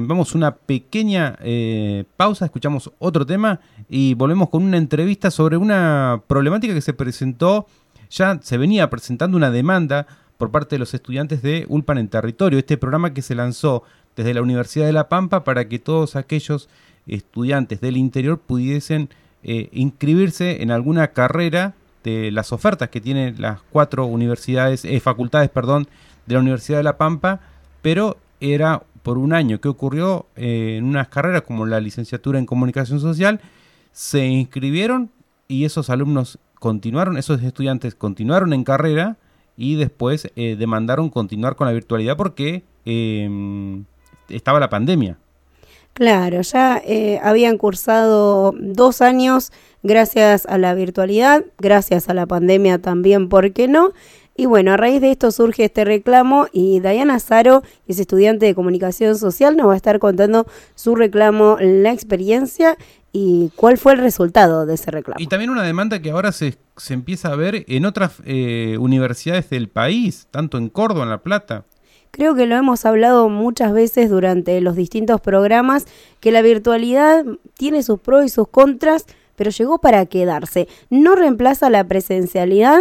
Vamos a una pequeña eh, pausa, escuchamos otro tema y volvemos con una entrevista sobre una problemática que se presentó, ya se venía presentando una demanda por parte de los estudiantes de Ulpan en Territorio, este programa que se lanzó desde la Universidad de La Pampa para que todos aquellos estudiantes del interior pudiesen eh, inscribirse en alguna carrera de las ofertas que tienen las cuatro universidades, eh, facultades, perdón, de la Universidad de La Pampa, pero era por un año. ¿Qué ocurrió? Eh, en unas carreras como la licenciatura en comunicación social, se inscribieron y esos alumnos continuaron, esos estudiantes continuaron en carrera y después eh, demandaron continuar con la virtualidad porque em, estaba la pandemia. Claro, ya eh, habían cursado dos años gracias a la virtualidad, gracias a la pandemia también, ¿por qué no? Y bueno, a raíz de esto surge este reclamo y Diana Zaro, que es estudiante de comunicación social, nos va a estar contando su reclamo, la experiencia y cuál fue el resultado de ese reclamo. Y también una demanda que ahora se, se empieza a ver en otras eh, universidades del país, tanto en Córdoba, en La Plata. Creo que lo hemos hablado muchas veces durante los distintos programas, que la virtualidad tiene sus pros y sus contras, pero llegó para quedarse. No reemplaza la presencialidad,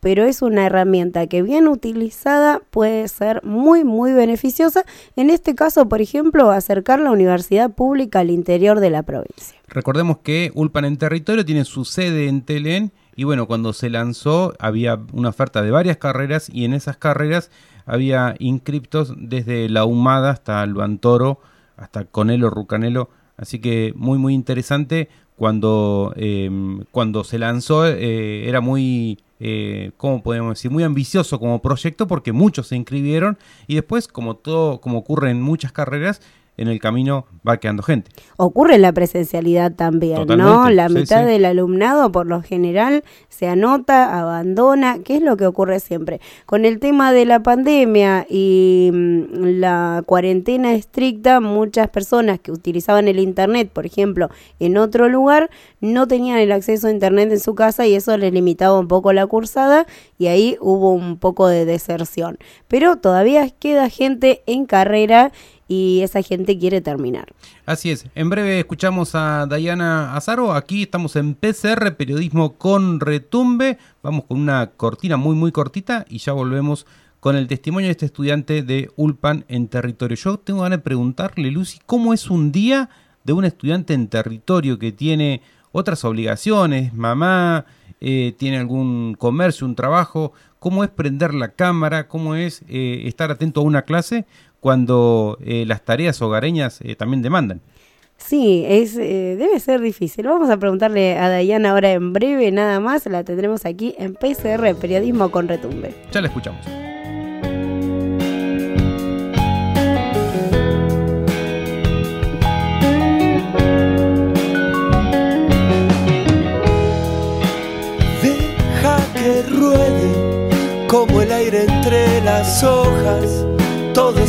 pero es una herramienta que bien utilizada puede ser muy muy beneficiosa. En este caso, por ejemplo, acercar la universidad pública al interior de la provincia. Recordemos que Ulpan en territorio tiene su sede en Telén y bueno, cuando se lanzó había una oferta de varias carreras y en esas carreras había inscriptos desde la Humada hasta Luantoro, hasta Conelo, Rucanelo, así que muy muy interesante cuando, eh, cuando se lanzó eh, era muy eh, ¿cómo podemos decir? Muy ambicioso como proyecto porque muchos se inscribieron y después, como todo, como ocurre en muchas carreras, en el camino va quedando gente. Ocurre la presencialidad también, ¿no? La mitad del alumnado por lo general se anota, abandona, ¿qué es lo que ocurre siempre? Con el tema de la pandemia y mm, la cuarentena estricta, muchas personas que utilizaban el internet, por ejemplo, en otro lugar, no tenían el acceso a internet en su casa y eso les limitaba un poco la cursada y ahí hubo un poco de deserción. Pero todavía queda gente en carrera y esa gente quiere terminar. Así es. En breve escuchamos a Dayana Azaro. Aquí estamos en PCR, periodismo con retumbe. Vamos con una cortina muy, muy cortita y ya volvemos con el testimonio de este estudiante de Ulpan en territorio. Yo tengo ganas de preguntarle, Lucy, ¿cómo es un día de un estudiante en territorio que tiene otras obligaciones, mamá, eh, tiene algún comercio, un trabajo? ¿Cómo es prender la cámara? ¿Cómo es eh, estar atento a una clase? Cuando eh, las tareas hogareñas eh, también demandan. Sí, es, eh, debe ser difícil. Vamos a preguntarle a Dayana ahora en breve, nada más. La tendremos aquí en PCR, Periodismo con Retumbe. Ya la escuchamos. Deja que ruede como el aire entre las hojas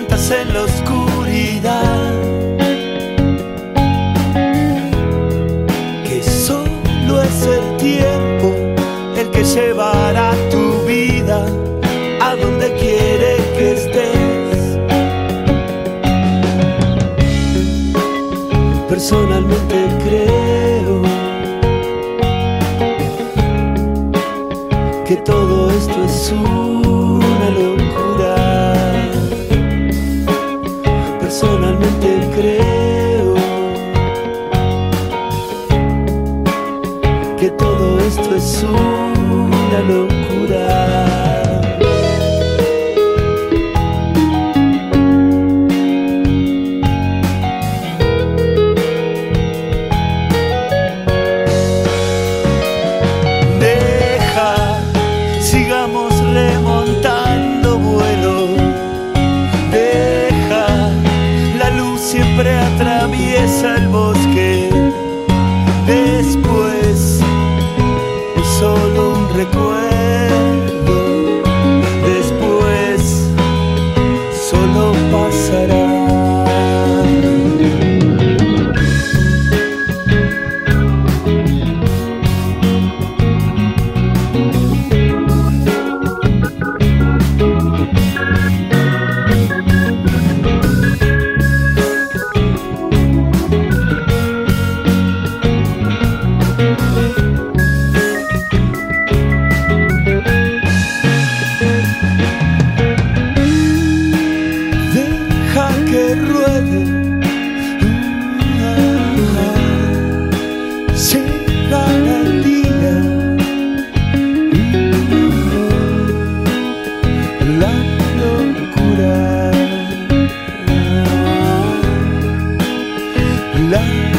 Cuántas en la oscuridad. Que solo es el tiempo el que llevará tu vida a donde quiere que estés. Personalmente creo que todo esto es una hello. love.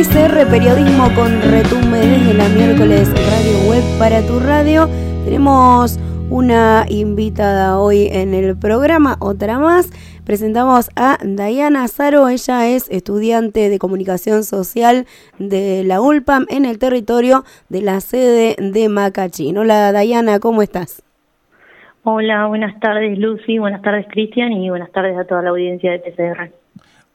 PCR Periodismo con Retumbe desde la miércoles Radio Web para tu radio. Tenemos una invitada hoy en el programa, otra más. Presentamos a Dayana Zaro, ella es estudiante de comunicación social de la ULPAM en el territorio de la sede de Macachín. Hola Dayana, ¿cómo estás? Hola, buenas tardes Lucy, buenas tardes Cristian y buenas tardes a toda la audiencia de PCR.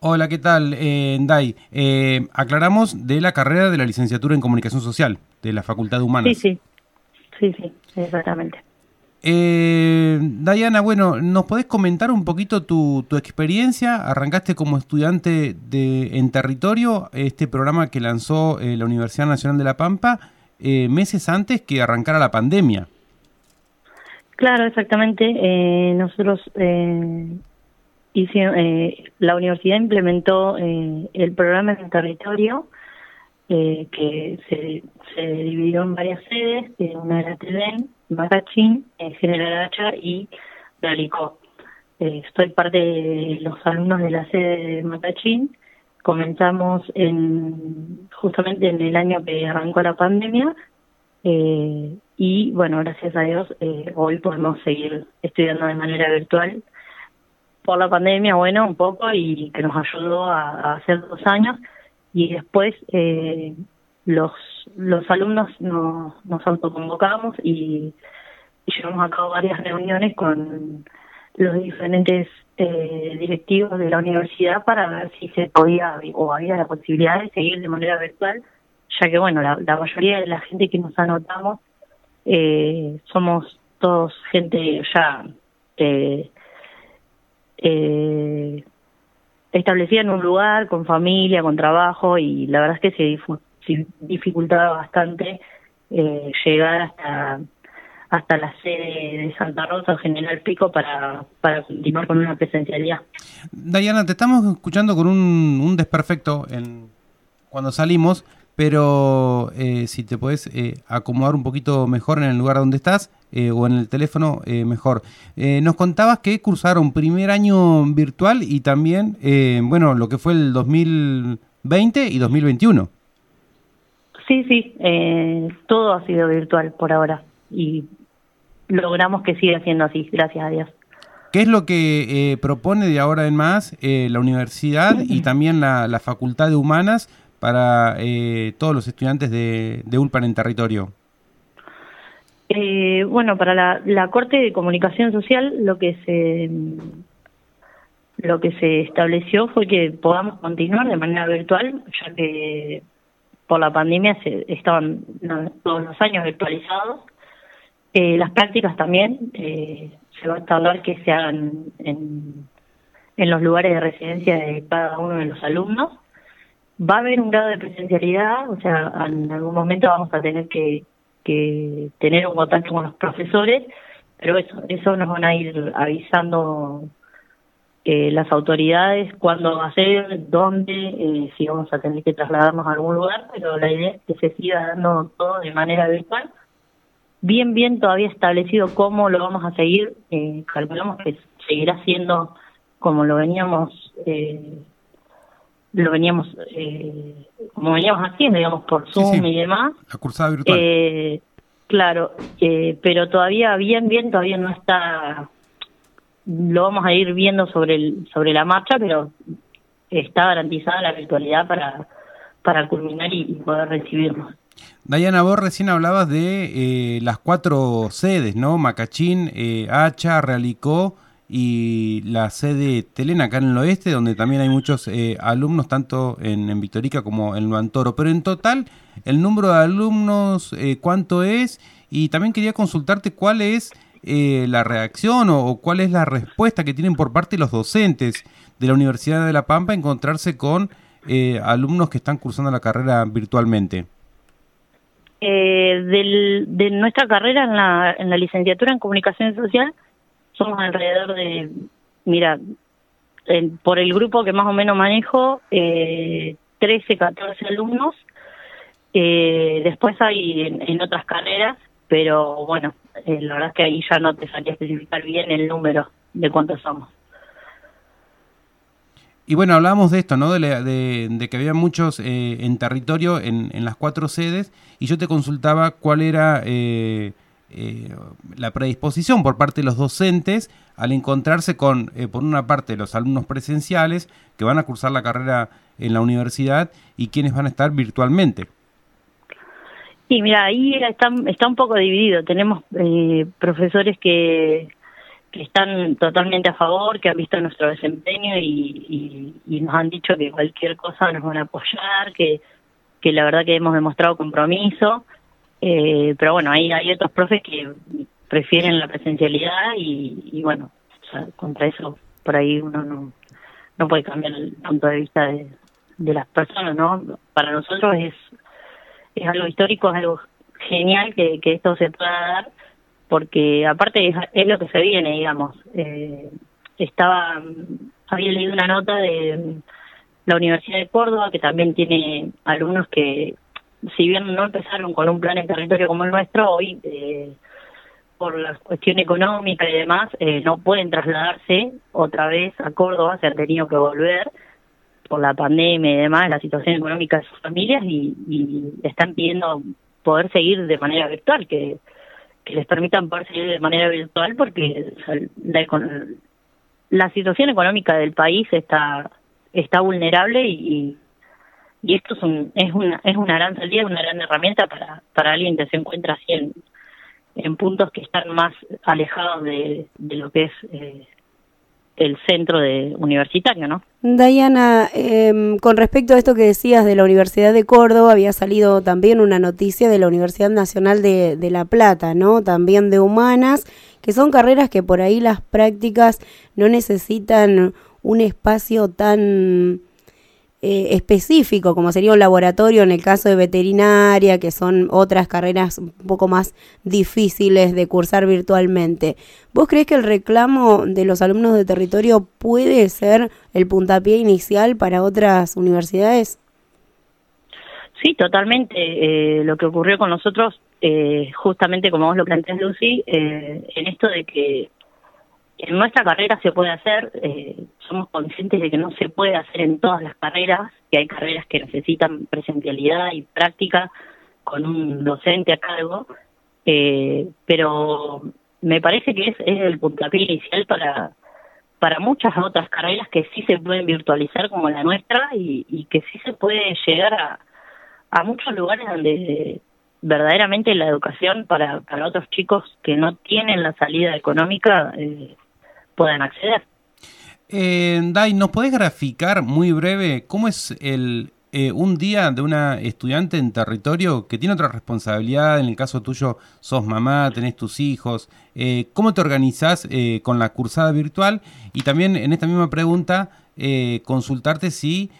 Hola, ¿qué tal, eh, Dai? Eh, aclaramos de la carrera de la licenciatura en Comunicación Social de la Facultad de Humanas. Sí, sí, sí, sí, exactamente. Eh, Dayana, bueno, ¿nos podés comentar un poquito tu, experiencia? Arrancaste como estudiante de, en territorio, este programa que lanzó eh, la Universidad Nacional de La Pampa, meses antes que arrancara la pandemia. Claro, exactamente. nosotros eh, la universidad implementó eh, el programa en el territorio, eh, que se, dividió en varias sedes, una era Telen, Macachín, General Hacha y Dalicó. estoy parte de los alumnos de la sede de Macachín. Comenzamos en, justamente en el año que arrancó la pandemia y bueno, gracias a Dios hoy podemos seguir estudiando de manera virtual por la pandemia, bueno, un poco y que nos ayudó a, hacer dos años. Y después eh, los los alumnos nos, nos autoconvocamos y, y llevamos a cabo varias reuniones con los diferentes eh, directivos de la universidad para ver si se podía o había la posibilidad de seguir de manera virtual, ya que bueno, la, la mayoría de la gente que nos anotamos eh, somos todos gente ya eh, eh, en un lugar, con familia, con trabajo, y la verdad es que se, dificultaba bastante eh, llegar hasta hasta la sede de Santa Rosa General Pico para, para continuar con una presencialidad. Dayana, te estamos escuchando con un, un desperfecto en, cuando salimos, pero eh, si te puedes eh, acomodar un poquito mejor en el lugar donde estás eh, o en el teléfono, mejor. nos contabas que cursaron primer año virtual y también, bueno, lo que fue el 2020 y 2021. Sí, sí, todo ha sido virtual por ahora y logramos que siga siendo así, gracias a Dios. ¿Qué es lo que propone de ahora en más la universidad y también la, la Facultad de Humanas para eh, todos los estudiantes de, de ULPAN en territorio? Eh, bueno, para la, Corte de Comunicación Social lo que se lo que se estableció fue que podamos continuar de manera virtual, ya que por la pandemia se estaban todos los años virtualizados. Eh, las prácticas también se va a tardar que se hagan en, en los lugares de residencia de cada uno de los alumnos va a haber un grado de presencialidad, o sea, en algún momento vamos a tener que, tener un contacto con los profesores, pero eso, eso nos van a ir avisando eh, las autoridades cuándo va a ser, dónde, eh, si vamos a tener que trasladarnos a algún lugar, pero la idea es que se siga dando todo de manera virtual. Bien, bien todavía establecido cómo lo vamos a seguir, eh, calculamos que seguirá siendo como lo veníamos eh, lo veníamos, eh, como veníamos haciendo, digamos, por Zoom y demás. La cursada virtual. Eh, claro, eh, pero todavía bien, bien, todavía no está, lo vamos a ir viendo sobre, el, sobre la marcha, pero está garantizada la virtualidad para, para culminar y, poder recibirnos. Dayana, vos recién hablabas de las cuatro sedes, ¿no? Macachín, Hacha, Realicó y la sede Telena acá en el oeste, donde también hay muchos eh, alumnos, tanto en, en, Victorica como en Luantoro. Pero en total, el número de alumnos, eh, ¿cuánto es? Y también quería consultarte cuál es eh, la reacción o, cuál es la respuesta que tienen por parte de los docentes de la Universidad de La Pampa encontrarse con alumnos que están cursando la carrera virtualmente. de nuestra carrera en la, en la licenciatura en comunicación social, somos alrededor de, mira, por el grupo que más o menos manejo, eh, 13, 14 alumnos. Eh, después hay en, otras carreras, pero bueno, eh, la verdad es que ahí ya no te salía especificar bien el número de cuántos somos. Y bueno, hablábamos de esto, ¿no? De, que había muchos eh, en territorio en, en, las cuatro sedes y yo te consultaba cuál era eh, eh, la predisposición por parte de los docentes al encontrarse con, eh, por una parte, los alumnos presenciales que van a cursar la carrera en la universidad y quienes van a estar virtualmente. Sí, mira, ahí está, está un poco dividido. Tenemos eh, profesores que, que están totalmente a favor, que han visto nuestro desempeño y, y, nos han dicho que cualquier cosa nos van a apoyar, que, que la verdad que hemos demostrado compromiso. Eh, pero bueno, hay, hay otros profes que prefieren la presencialidad y, bueno, contra eso por ahí uno no, no puede cambiar el punto de vista de, de las personas, ¿no? Para nosotros es, es algo histórico, es algo genial que, que esto se pueda dar, porque aparte es, lo que se viene, digamos. Eh, estaba, había leído una nota de la Universidad de Córdoba, que también tiene alumnos que si bien no empezaron con un plan en territorio como el nuestro, hoy eh, por la cuestión económica y demás eh, no pueden trasladarse otra vez a Córdoba, se han tenido que volver por la pandemia y demás, la situación económica de sus familias y, y están pidiendo poder seguir de manera virtual, que, les permitan poder seguir de manera virtual porque la, situación económica del país está está vulnerable y esto es, es, una, es una gran salida, una gran herramienta para, para alguien que se encuentra así en, en puntos que están más alejados de, de lo que es eh, el centro de universitario, ¿no? Diana, em, con respecto a esto que decías de la Universidad de Córdoba, había salido también una noticia de la Universidad Nacional de, de La Plata, ¿no? También de humanas, que son carreras que por ahí las prácticas no necesitan un espacio tan eh, específico, como sería un laboratorio en el caso de veterinaria, que son otras carreras un poco más difíciles de cursar virtualmente. ¿Vos crees que el reclamo de los alumnos de territorio puede ser el puntapié inicial para otras universidades? Sí, totalmente. Eh, lo que ocurrió con nosotros, eh, justamente como vos lo planteás, Lucy, en esto de que en nuestra carrera se puede hacer, eh, somos conscientes de que no se puede hacer en todas las carreras, que hay carreras que necesitan presencialidad y práctica con un docente a cargo, eh, pero me parece que es, es el puntapié inicial para, para muchas otras carreras que sí se pueden virtualizar como la nuestra y, que sí se puede llegar a, a muchos lugares donde verdaderamente la educación para, para otros chicos que no tienen la salida económica eh, puedan acceder. Eh, Dai, ¿nos podés graficar muy breve cómo es el eh, un día de una estudiante en territorio que tiene otra responsabilidad? En el caso tuyo, sos mamá, tenés tus hijos. Eh, ¿Cómo te organizás eh, con la cursada virtual? Y también en esta misma pregunta, consultarte si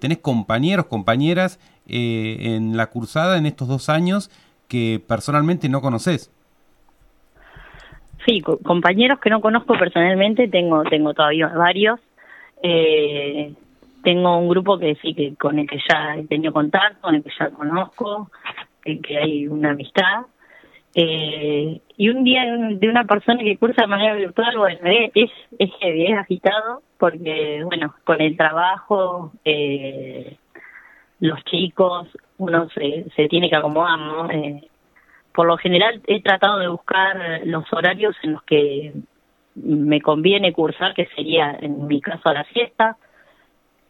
tenés compañeros, compañeras en la cursada en estos dos años que personalmente no conoces. Sí, compañeros que no conozco personalmente, tengo tengo todavía varios. Eh, tengo un grupo que sí, que con el que ya he tenido contacto, con el que ya conozco, en que hay una amistad. Eh, y un día de una persona que cursa de manera virtual, bueno, es, es es agitado, porque, bueno, con el trabajo, eh, los chicos, uno se, se tiene que acomodar, ¿no? Eh, por lo general he tratado de buscar los horarios en los que me conviene cursar, que sería en mi caso a la siesta.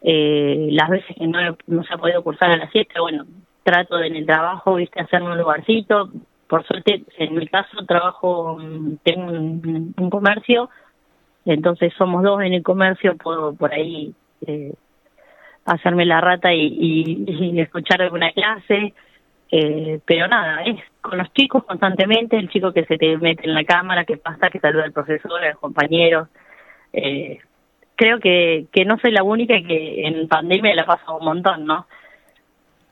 Eh, las veces que no, no se ha podido cursar a la siesta, bueno, trato de en el trabajo, viste, hacerme un lugarcito. Por suerte, en mi caso trabajo, tengo un, comercio entonces somos dos en el comercio, puedo por ahí eh, hacerme la rata y, escuchar alguna clase, eh, pero nada, es con los chicos constantemente, el chico que se te mete en la cámara, que pasa, que saluda al profesor, a los compañeros. Eh, creo que, que no soy la única que en pandemia la pasa un montón, ¿no?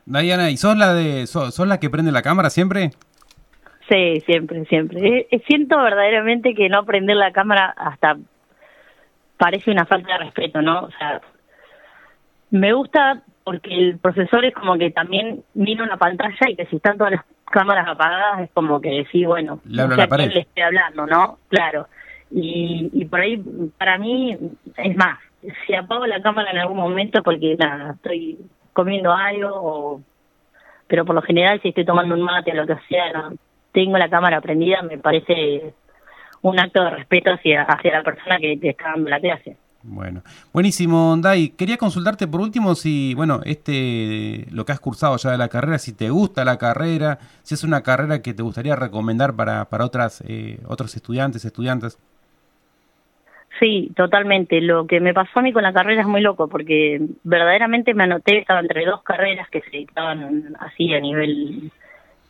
Diana, ¿y sos la de sos, la que prende la cámara siempre? Sí, siempre, siempre. Eh, siento verdaderamente que no prender la cámara hasta parece una falta de respeto, ¿no? O sea, me gusta porque el profesor es como que también mira una pantalla y que si están todas las cámaras apagadas es como que sí, bueno, le, habla la le estoy hablando, ¿no? Claro. Y, y por ahí, para mí, es más, si apago la cámara en algún momento porque nada, estoy comiendo algo, o, pero por lo general si estoy tomando un mate o lo que sea, tengo la cámara prendida, me parece un acto de respeto hacia, hacia la persona que te está dando la clase. Bueno, buenísimo, Dai. Quería consultarte por último si, bueno, este, lo que has cursado ya de la carrera, si te gusta la carrera, si es una carrera que te gustaría recomendar para, para otras, eh, otros estudiantes, estudiantes. Sí, totalmente. Lo que me pasó a mí con la carrera es muy loco, porque verdaderamente me anoté, estaba entre dos carreras que se dictaban así a nivel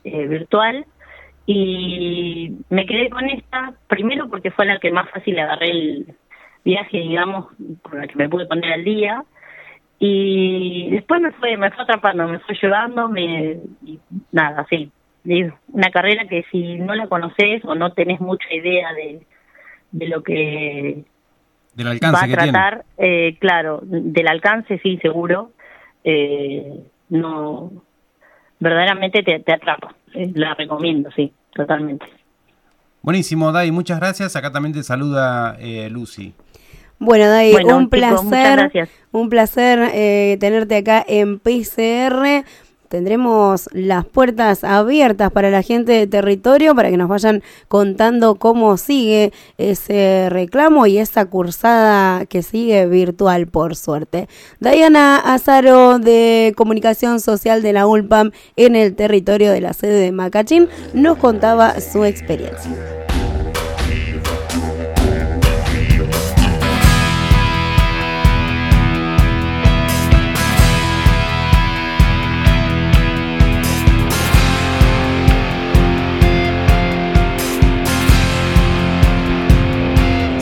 eh, virtual, y me quedé con esta, primero porque fue la que más fácil agarré el viaje, digamos, con la que me pude poner al día, y después me fue, me fue atrapando, me fue llevando, me, y nada, sí. Una carrera que si no la conoces o no tenés mucha idea de, de lo que del alcance va a tratar, eh, claro, del alcance sí, seguro. Eh, no, verdaderamente te, te atrapa. Eh, la recomiendo, sí, totalmente. Buenísimo, Dai, muchas gracias. Acá también te saluda Lucy. Bueno, Dai, un, placer, un placer tenerte acá en PCR tendremos las puertas abiertas para la gente de territorio para que nos vayan contando cómo sigue ese reclamo y esa cursada que sigue virtual, por suerte. Diana Azaro de Comunicación Social de la ULPAM en el territorio de la sede de Macachín nos contaba su experiencia.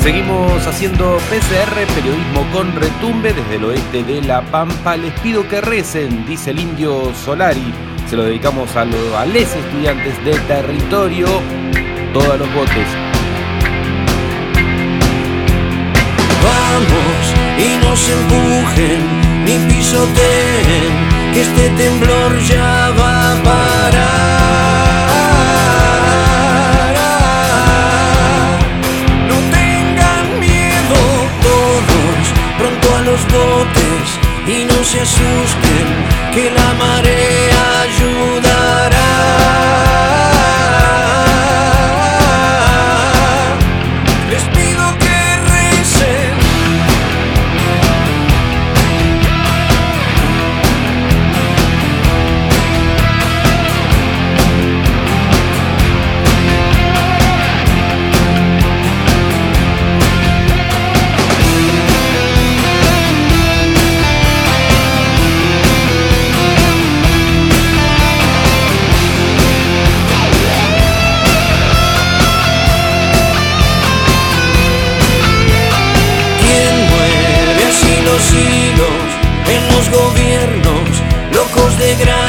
Seguimos haciendo PCR, periodismo con retumbe desde el oeste de La Pampa. Les pido que recen, dice el indio Solari. Se lo dedicamos a, los estudiantes del territorio. Todos los botes. Vamos y no se empujen ni pisoteen, que este temblor ya va a parar. Botes y no se asusten que la marea ayudará. Son sufrientes,